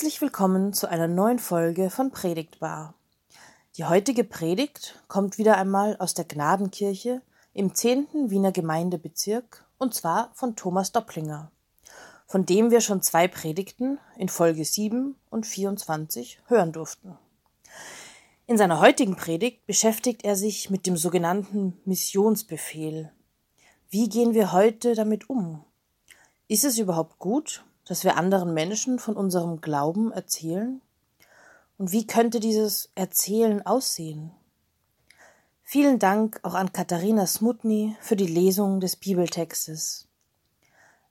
Herzlich willkommen zu einer neuen Folge von Predigtbar. Die heutige Predigt kommt wieder einmal aus der Gnadenkirche im 10. Wiener Gemeindebezirk und zwar von Thomas Dopplinger, von dem wir schon zwei Predigten in Folge 7 und 24 hören durften. In seiner heutigen Predigt beschäftigt er sich mit dem sogenannten Missionsbefehl. Wie gehen wir heute damit um? Ist es überhaupt gut, dass wir anderen Menschen von unserem Glauben erzählen? Und wie könnte dieses Erzählen aussehen? Vielen Dank auch an Katharina Smutny für die Lesung des Bibeltextes.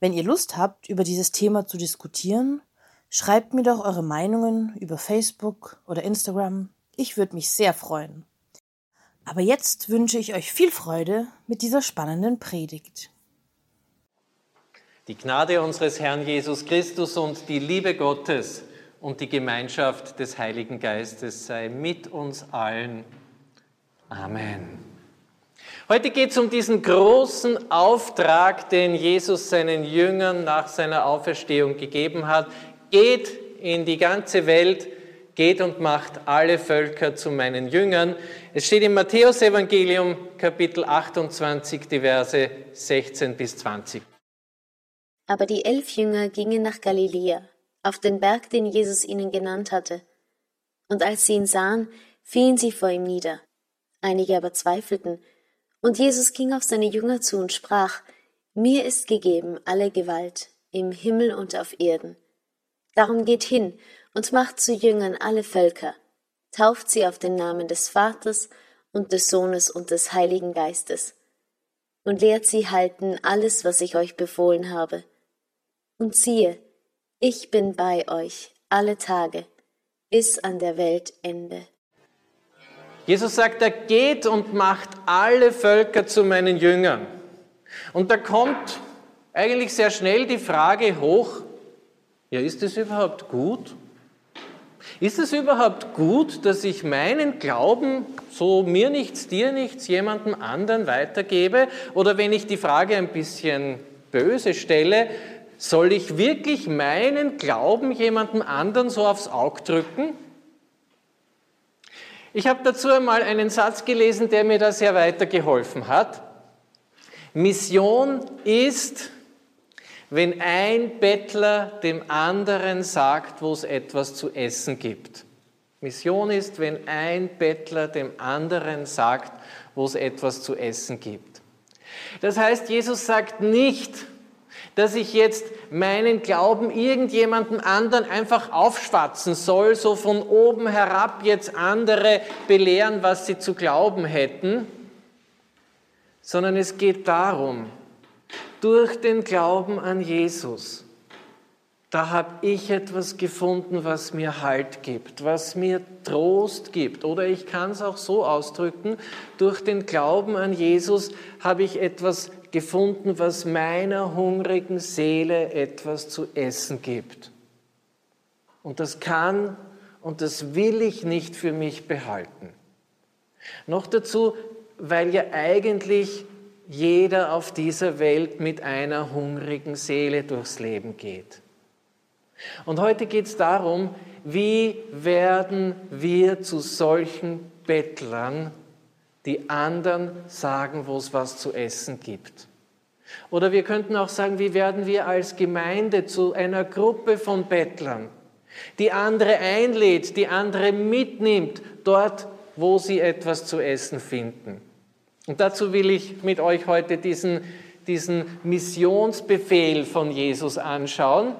Wenn ihr Lust habt, über dieses Thema zu diskutieren, schreibt mir doch eure Meinungen über Facebook oder Instagram. Ich würde mich sehr freuen. Aber jetzt wünsche ich euch viel Freude mit dieser spannenden Predigt. Die Gnade unseres Herrn Jesus Christus und die Liebe Gottes und die Gemeinschaft des Heiligen Geistes sei mit uns allen. Amen. Heute geht es um diesen großen Auftrag, den Jesus seinen Jüngern nach seiner Auferstehung gegeben hat. Geht in die ganze Welt, geht und macht alle Völker zu meinen Jüngern. Es steht im Matthäusevangelium Kapitel 28, die Verse 16 bis 20. Aber die elf Jünger gingen nach Galiläa, auf den Berg, den Jesus ihnen genannt hatte. Und als sie ihn sahen, fielen sie vor ihm nieder. Einige aber zweifelten. Und Jesus ging auf seine Jünger zu und sprach, Mir ist gegeben alle Gewalt, im Himmel und auf Erden. Darum geht hin und macht zu Jüngern alle Völker, tauft sie auf den Namen des Vaters und des Sohnes und des Heiligen Geistes, und lehrt sie halten alles, was ich euch befohlen habe und siehe, ich bin bei euch alle Tage bis an der Weltende. Jesus sagt, er geht und macht alle Völker zu meinen Jüngern. Und da kommt eigentlich sehr schnell die Frage hoch, ja, ist es überhaupt gut? Ist es überhaupt gut, dass ich meinen Glauben, so mir nichts, dir nichts, jemandem anderen weitergebe? Oder wenn ich die Frage ein bisschen böse stelle, soll ich wirklich meinen Glauben jemandem anderen so aufs Auge drücken? Ich habe dazu einmal einen Satz gelesen, der mir da sehr weitergeholfen hat. Mission ist, wenn ein Bettler dem anderen sagt, wo es etwas zu essen gibt. Mission ist, wenn ein Bettler dem anderen sagt, wo es etwas zu essen gibt. Das heißt, Jesus sagt nicht, dass ich jetzt meinen Glauben irgendjemandem anderen einfach aufschwatzen soll, so von oben herab jetzt andere belehren, was sie zu glauben hätten, sondern es geht darum, durch den Glauben an Jesus da habe ich etwas gefunden, was mir Halt gibt, was mir Trost gibt. Oder ich kann es auch so ausdrücken, durch den Glauben an Jesus habe ich etwas gefunden, was meiner hungrigen Seele etwas zu essen gibt. Und das kann und das will ich nicht für mich behalten. Noch dazu, weil ja eigentlich jeder auf dieser Welt mit einer hungrigen Seele durchs Leben geht. Und heute geht es darum, wie werden wir zu solchen Bettlern, die anderen sagen, wo es was zu essen gibt. Oder wir könnten auch sagen, wie werden wir als Gemeinde zu einer Gruppe von Bettlern, die andere einlädt, die andere mitnimmt, dort, wo sie etwas zu essen finden. Und dazu will ich mit euch heute diesen, diesen Missionsbefehl von Jesus anschauen.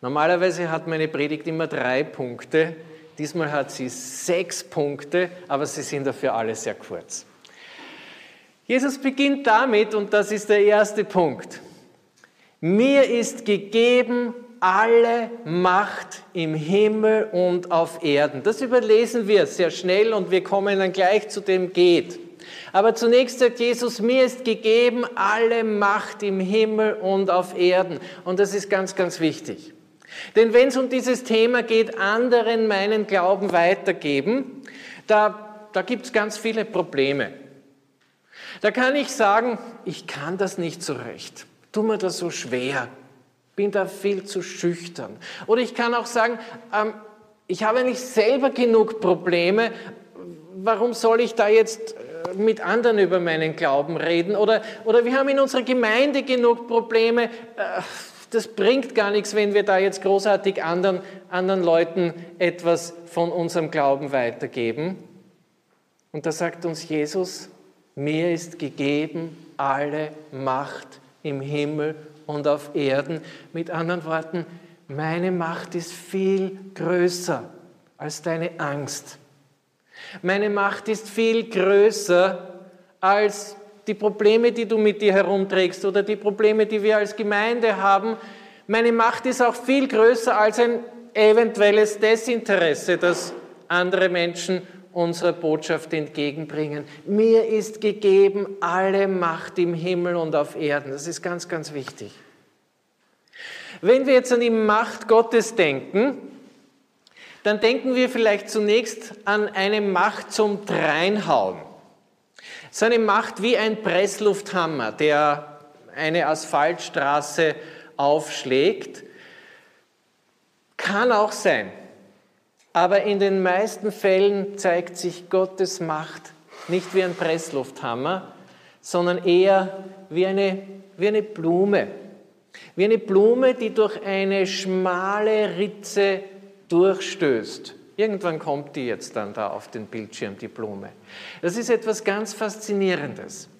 Normalerweise hat meine Predigt immer drei Punkte. Diesmal hat sie sechs Punkte, aber sie sind dafür alle sehr kurz. Jesus beginnt damit, und das ist der erste Punkt. Mir ist gegeben alle Macht im Himmel und auf Erden. Das überlesen wir sehr schnell und wir kommen dann gleich zu dem geht. Aber zunächst sagt Jesus, mir ist gegeben alle Macht im Himmel und auf Erden. Und das ist ganz, ganz wichtig. Denn wenn es um dieses Thema geht, anderen meinen Glauben weitergeben, da, da gibt es ganz viele Probleme. Da kann ich sagen, ich kann das nicht so recht. Tu mir das so schwer. bin da viel zu schüchtern. Oder ich kann auch sagen, ähm, ich habe nicht selber genug Probleme, warum soll ich da jetzt äh, mit anderen über meinen Glauben reden? Oder, oder wir haben in unserer Gemeinde genug Probleme, äh, das bringt gar nichts, wenn wir da jetzt großartig anderen, anderen Leuten etwas von unserem Glauben weitergeben. Und da sagt uns Jesus, mir ist gegeben alle Macht im Himmel und auf Erden. Mit anderen Worten, meine Macht ist viel größer als deine Angst. Meine Macht ist viel größer als die Probleme, die du mit dir herumträgst oder die Probleme, die wir als Gemeinde haben. Meine Macht ist auch viel größer als ein eventuelles Desinteresse, das andere Menschen unserer Botschaft entgegenbringen. Mir ist gegeben alle Macht im Himmel und auf Erden. Das ist ganz, ganz wichtig. Wenn wir jetzt an die Macht Gottes denken, dann denken wir vielleicht zunächst an eine Macht zum Dreinhauen. So eine Macht wie ein Presslufthammer, der eine Asphaltstraße aufschlägt, kann auch sein. Aber in den meisten Fällen zeigt sich Gottes Macht nicht wie ein Presslufthammer, sondern eher wie eine, wie eine Blume. Wie eine Blume, die durch eine schmale Ritze durchstößt. Irgendwann kommt die jetzt dann da auf den Bildschirm, die Blume. Das ist etwas ganz Faszinierendes.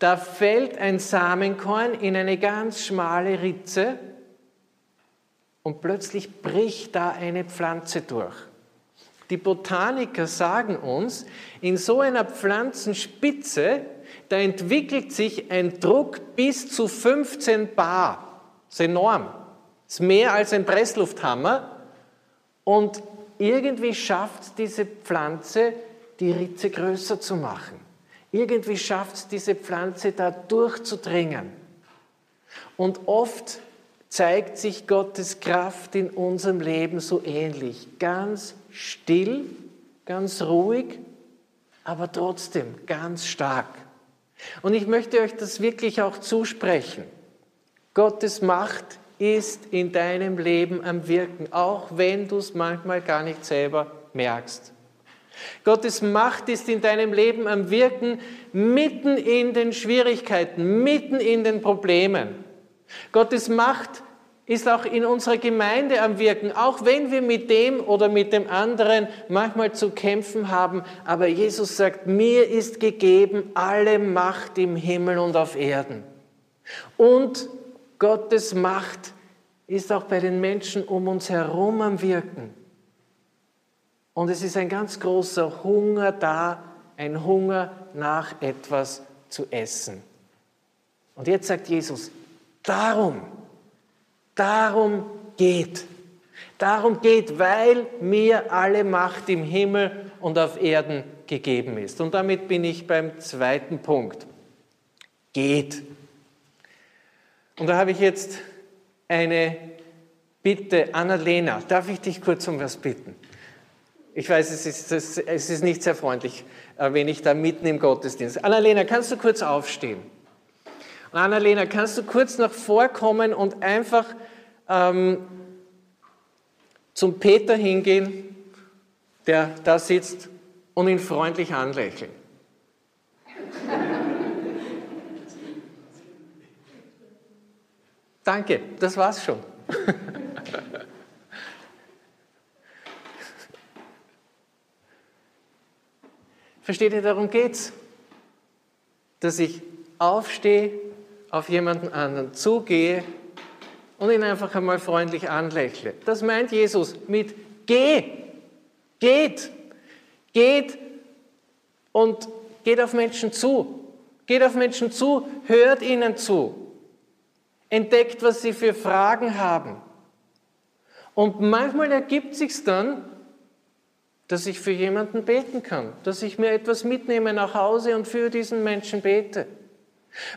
Da fällt ein Samenkorn in eine ganz schmale Ritze und plötzlich bricht da eine Pflanze durch. Die Botaniker sagen uns, in so einer Pflanzenspitze, da entwickelt sich ein Druck bis zu 15 Bar. Das ist enorm. Das ist mehr als ein Presslufthammer. Und irgendwie schafft es diese Pflanze, die Ritze größer zu machen. Irgendwie schafft es diese Pflanze da durchzudringen. Und oft zeigt sich Gottes Kraft in unserem Leben so ähnlich. Ganz still, ganz ruhig, aber trotzdem ganz stark. Und ich möchte euch das wirklich auch zusprechen. Gottes Macht ist in deinem Leben am Wirken, auch wenn du es manchmal gar nicht selber merkst. Gottes Macht ist in deinem Leben am Wirken, mitten in den Schwierigkeiten, mitten in den Problemen. Gottes Macht ist auch in unserer Gemeinde am Wirken, auch wenn wir mit dem oder mit dem anderen manchmal zu kämpfen haben. Aber Jesus sagt, mir ist gegeben alle Macht im Himmel und auf Erden. Und Gottes Macht ist auch bei den Menschen um uns herum am Wirken. Und es ist ein ganz großer Hunger da, ein Hunger nach etwas zu essen. Und jetzt sagt Jesus, darum, darum geht. Darum geht, weil mir alle Macht im Himmel und auf Erden gegeben ist. Und damit bin ich beim zweiten Punkt. Geht. Und da habe ich jetzt eine Bitte. Annalena, darf ich dich kurz um was bitten? Ich weiß, es ist, es ist nicht sehr freundlich, äh, wenn ich da mitten im Gottesdienst. Annalena, kannst du kurz aufstehen? Und Annalena, kannst du kurz nach vorkommen und einfach ähm, zum Peter hingehen, der da sitzt, und ihn freundlich anlächeln? Danke, das war's schon. Versteht ihr, darum geht's, dass ich aufstehe, auf jemanden anderen zugehe und ihn einfach einmal freundlich anlächle. Das meint Jesus mit geh, geht, geht und geht auf Menschen zu. Geht auf Menschen zu, hört ihnen zu entdeckt, was sie für Fragen haben. Und manchmal ergibt sich dann, dass ich für jemanden beten kann, dass ich mir etwas mitnehme nach Hause und für diesen Menschen bete.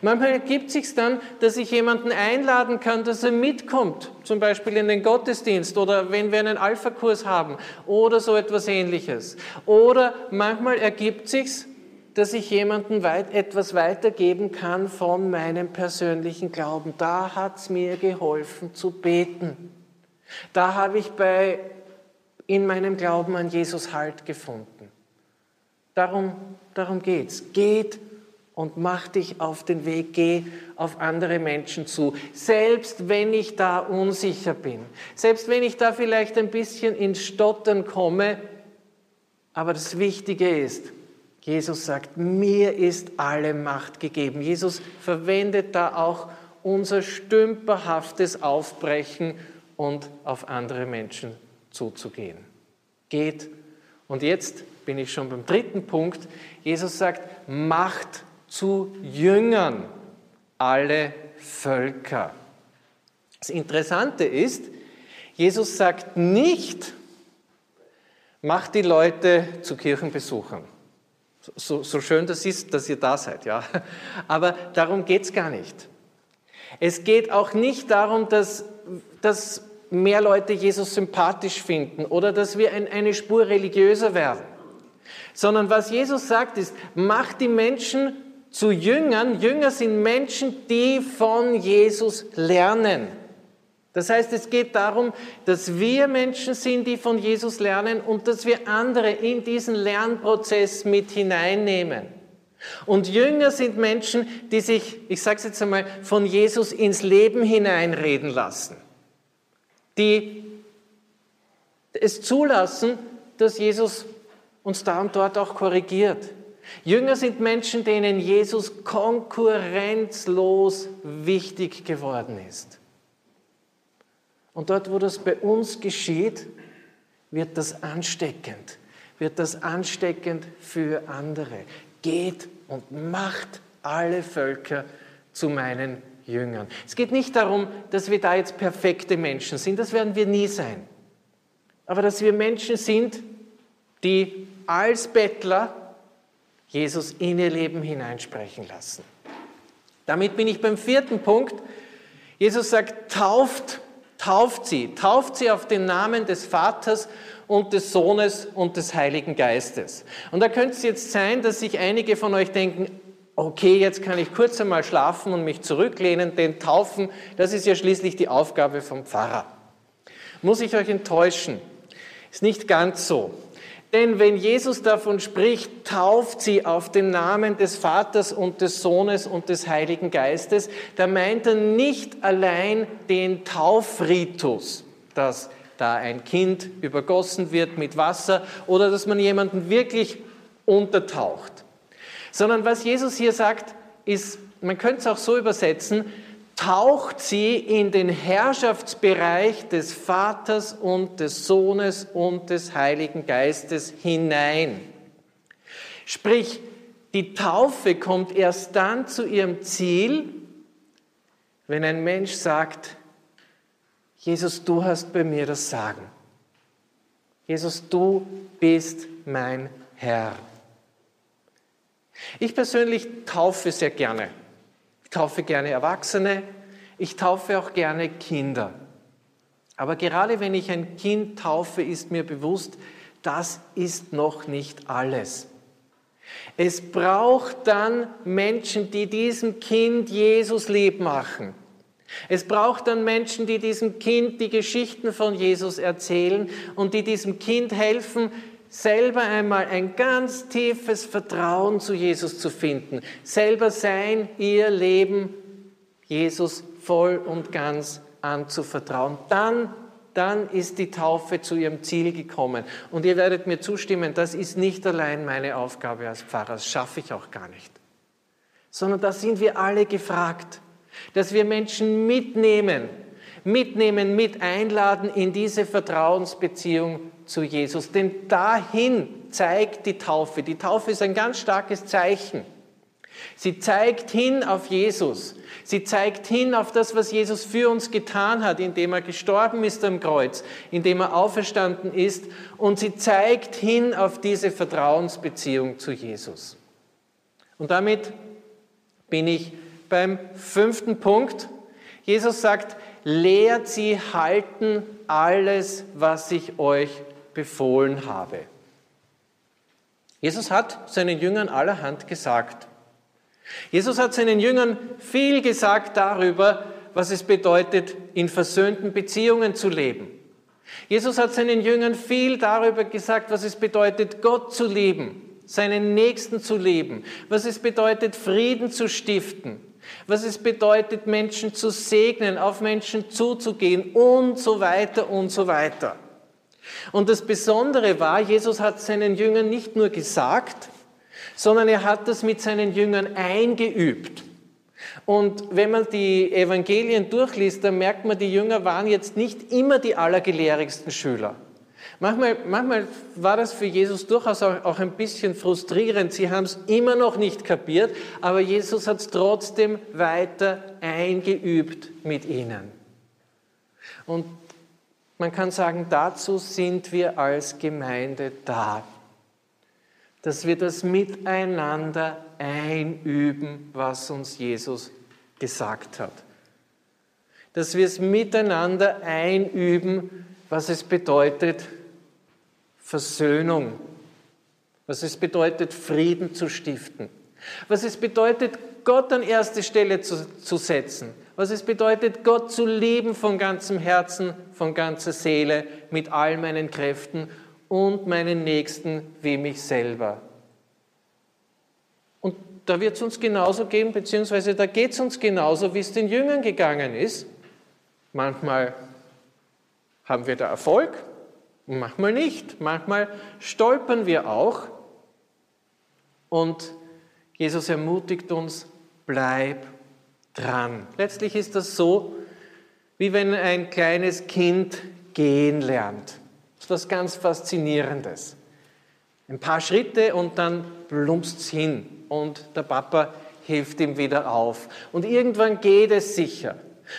Manchmal ergibt sich dann, dass ich jemanden einladen kann, dass er mitkommt, zum Beispiel in den Gottesdienst oder wenn wir einen Alpha-Kurs haben oder so etwas ähnliches. Oder manchmal ergibt sich dass ich jemandem weit, etwas weitergeben kann von meinem persönlichen Glauben. Da hat es mir geholfen zu beten. Da habe ich bei, in meinem Glauben an Jesus Halt gefunden. Darum, darum geht's. Geht und mach dich auf den Weg, geh auf andere Menschen zu. Selbst wenn ich da unsicher bin, selbst wenn ich da vielleicht ein bisschen ins Stottern komme, aber das Wichtige ist, Jesus sagt, mir ist alle Macht gegeben. Jesus verwendet da auch unser stümperhaftes Aufbrechen und auf andere Menschen zuzugehen. Geht. Und jetzt bin ich schon beim dritten Punkt. Jesus sagt, macht zu Jüngern alle Völker. Das Interessante ist, Jesus sagt nicht, macht die Leute zu Kirchenbesuchern. So, so schön das ist, dass ihr da seid, ja. Aber darum geht es gar nicht. Es geht auch nicht darum, dass, dass mehr Leute Jesus sympathisch finden oder dass wir ein, eine Spur religiöser werden. Sondern was Jesus sagt ist, macht die Menschen zu Jüngern. Jünger sind Menschen, die von Jesus lernen. Das heißt, es geht darum, dass wir Menschen sind, die von Jesus lernen und dass wir andere in diesen Lernprozess mit hineinnehmen. Und Jünger sind Menschen, die sich, ich sage es jetzt einmal, von Jesus ins Leben hineinreden lassen. Die es zulassen, dass Jesus uns da und dort auch korrigiert. Jünger sind Menschen, denen Jesus konkurrenzlos wichtig geworden ist. Und dort, wo das bei uns geschieht, wird das ansteckend, wird das ansteckend für andere. Geht und macht alle Völker zu meinen Jüngern. Es geht nicht darum, dass wir da jetzt perfekte Menschen sind, das werden wir nie sein. Aber dass wir Menschen sind, die als Bettler Jesus in ihr Leben hineinsprechen lassen. Damit bin ich beim vierten Punkt. Jesus sagt, tauft Tauft sie, tauft sie auf den Namen des Vaters und des Sohnes und des Heiligen Geistes. Und da könnte es jetzt sein, dass sich einige von euch denken, okay, jetzt kann ich kurz einmal schlafen und mich zurücklehnen, denn taufen, das ist ja schließlich die Aufgabe vom Pfarrer. Muss ich euch enttäuschen? Ist nicht ganz so. Denn wenn Jesus davon spricht, tauft sie auf den Namen des Vaters und des Sohnes und des Heiligen Geistes, da meint er nicht allein den Taufritus, dass da ein Kind übergossen wird mit Wasser oder dass man jemanden wirklich untertaucht, sondern was Jesus hier sagt, ist, man könnte es auch so übersetzen, taucht sie in den Herrschaftsbereich des Vaters und des Sohnes und des Heiligen Geistes hinein. Sprich, die Taufe kommt erst dann zu ihrem Ziel, wenn ein Mensch sagt, Jesus, du hast bei mir das Sagen. Jesus, du bist mein Herr. Ich persönlich taufe sehr gerne. Ich taufe gerne Erwachsene, ich taufe auch gerne Kinder. Aber gerade wenn ich ein Kind taufe, ist mir bewusst, das ist noch nicht alles. Es braucht dann Menschen, die diesem Kind Jesus lieb machen. Es braucht dann Menschen, die diesem Kind die Geschichten von Jesus erzählen und die diesem Kind helfen, selber einmal ein ganz tiefes Vertrauen zu Jesus zu finden, selber sein, ihr Leben Jesus voll und ganz anzuvertrauen. Dann, dann ist die Taufe zu ihrem Ziel gekommen. Und ihr werdet mir zustimmen, das ist nicht allein meine Aufgabe als Pfarrer, das schaffe ich auch gar nicht. Sondern da sind wir alle gefragt, dass wir Menschen mitnehmen, mitnehmen, mit einladen in diese Vertrauensbeziehung zu Jesus. Denn dahin zeigt die Taufe. Die Taufe ist ein ganz starkes Zeichen. Sie zeigt hin auf Jesus. Sie zeigt hin auf das, was Jesus für uns getan hat, indem er gestorben ist am Kreuz, indem er auferstanden ist. Und sie zeigt hin auf diese Vertrauensbeziehung zu Jesus. Und damit bin ich beim fünften Punkt. Jesus sagt, lehrt sie halten alles, was ich euch befohlen habe. Jesus hat seinen Jüngern allerhand gesagt. Jesus hat seinen Jüngern viel gesagt darüber, was es bedeutet, in versöhnten Beziehungen zu leben. Jesus hat seinen Jüngern viel darüber gesagt, was es bedeutet, Gott zu lieben, seinen Nächsten zu lieben, was es bedeutet, Frieden zu stiften, was es bedeutet, Menschen zu segnen, auf Menschen zuzugehen und so weiter und so weiter. Und das Besondere war, Jesus hat seinen Jüngern nicht nur gesagt, sondern er hat das mit seinen Jüngern eingeübt. Und wenn man die Evangelien durchliest, dann merkt man, die Jünger waren jetzt nicht immer die allergelehrigsten Schüler. Manchmal, manchmal war das für Jesus durchaus auch, auch ein bisschen frustrierend. Sie haben es immer noch nicht kapiert, aber Jesus hat es trotzdem weiter eingeübt mit ihnen. Und man kann sagen, dazu sind wir als Gemeinde da, dass wir das miteinander einüben, was uns Jesus gesagt hat. Dass wir es miteinander einüben, was es bedeutet, Versöhnung, was es bedeutet, Frieden zu stiften, was es bedeutet, Gott an erste Stelle zu, zu setzen, was es bedeutet, Gott zu lieben von ganzem Herzen, von ganzer Seele, mit all meinen Kräften und meinen Nächsten wie mich selber. Und da wird es uns genauso gehen, beziehungsweise da geht es uns genauso, wie es den Jüngern gegangen ist. Manchmal haben wir da Erfolg, manchmal nicht. Manchmal stolpern wir auch. Und Jesus ermutigt uns, bleib dran. Letztlich ist das so, wie wenn ein kleines Kind gehen lernt. Das ist was ganz Faszinierendes. Ein paar Schritte und dann plumpst es hin und der Papa hilft ihm wieder auf. Und irgendwann geht es sicher.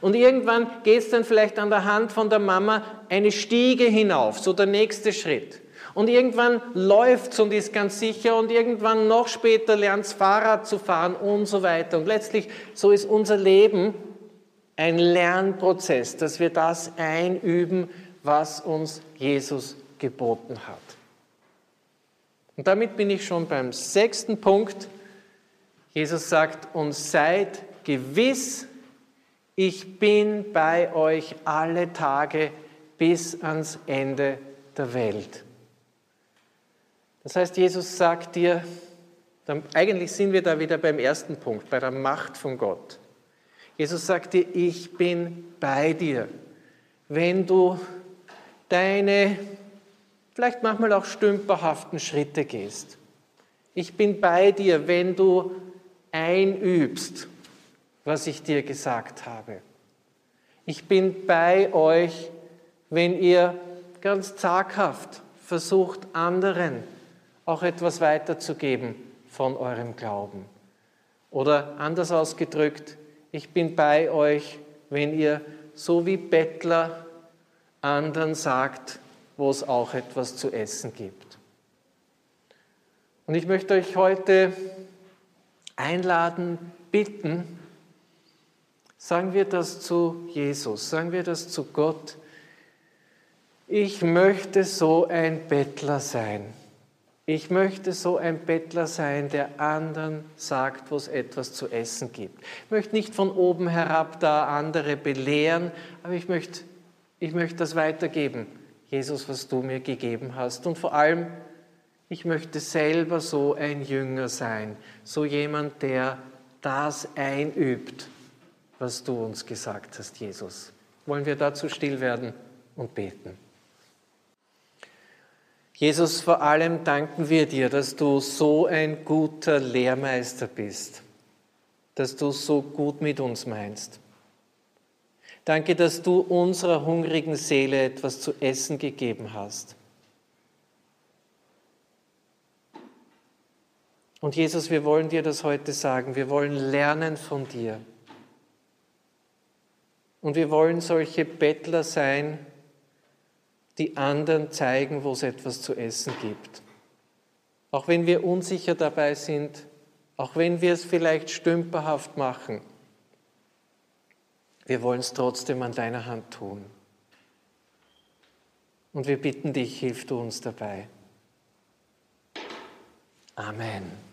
Und irgendwann geht es dann vielleicht an der Hand von der Mama eine Stiege hinauf, so der nächste Schritt. Und irgendwann läuft es und ist ganz sicher und irgendwann noch später lernt es Fahrrad zu fahren und so weiter. Und letztlich, so ist unser Leben ein Lernprozess, dass wir das einüben, was uns Jesus geboten hat. Und damit bin ich schon beim sechsten Punkt. Jesus sagt uns, seid gewiss, ich bin bei euch alle Tage bis ans Ende der Welt. Das heißt, Jesus sagt dir, eigentlich sind wir da wieder beim ersten Punkt, bei der Macht von Gott. Jesus sagt dir, ich bin bei dir. Wenn du deine vielleicht manchmal auch stümperhaften Schritte gehst. Ich bin bei dir, wenn du einübst, was ich dir gesagt habe. Ich bin bei euch, wenn ihr ganz zaghaft versucht, anderen auch etwas weiterzugeben von eurem Glauben. Oder anders ausgedrückt, ich bin bei euch, wenn ihr so wie Bettler anderen sagt, wo es auch etwas zu essen gibt. Und ich möchte euch heute einladen, bitten, sagen wir das zu Jesus, sagen wir das zu Gott, ich möchte so ein Bettler sein. Ich möchte so ein Bettler sein, der anderen sagt, wo es etwas zu essen gibt. Ich möchte nicht von oben herab da andere belehren, aber ich möchte, ich möchte das weitergeben. Jesus, was du mir gegeben hast. Und vor allem, ich möchte selber so ein Jünger sein, so jemand, der das einübt, was du uns gesagt hast, Jesus. Wollen wir dazu still werden und beten? Jesus, vor allem danken wir dir, dass du so ein guter Lehrmeister bist, dass du so gut mit uns meinst. Danke, dass du unserer hungrigen Seele etwas zu essen gegeben hast. Und Jesus, wir wollen dir das heute sagen. Wir wollen lernen von dir. Und wir wollen solche Bettler sein, die anderen zeigen, wo es etwas zu essen gibt. Auch wenn wir unsicher dabei sind, auch wenn wir es vielleicht stümperhaft machen, wir wollen es trotzdem an deiner Hand tun. Und wir bitten dich, hilf du uns dabei. Amen.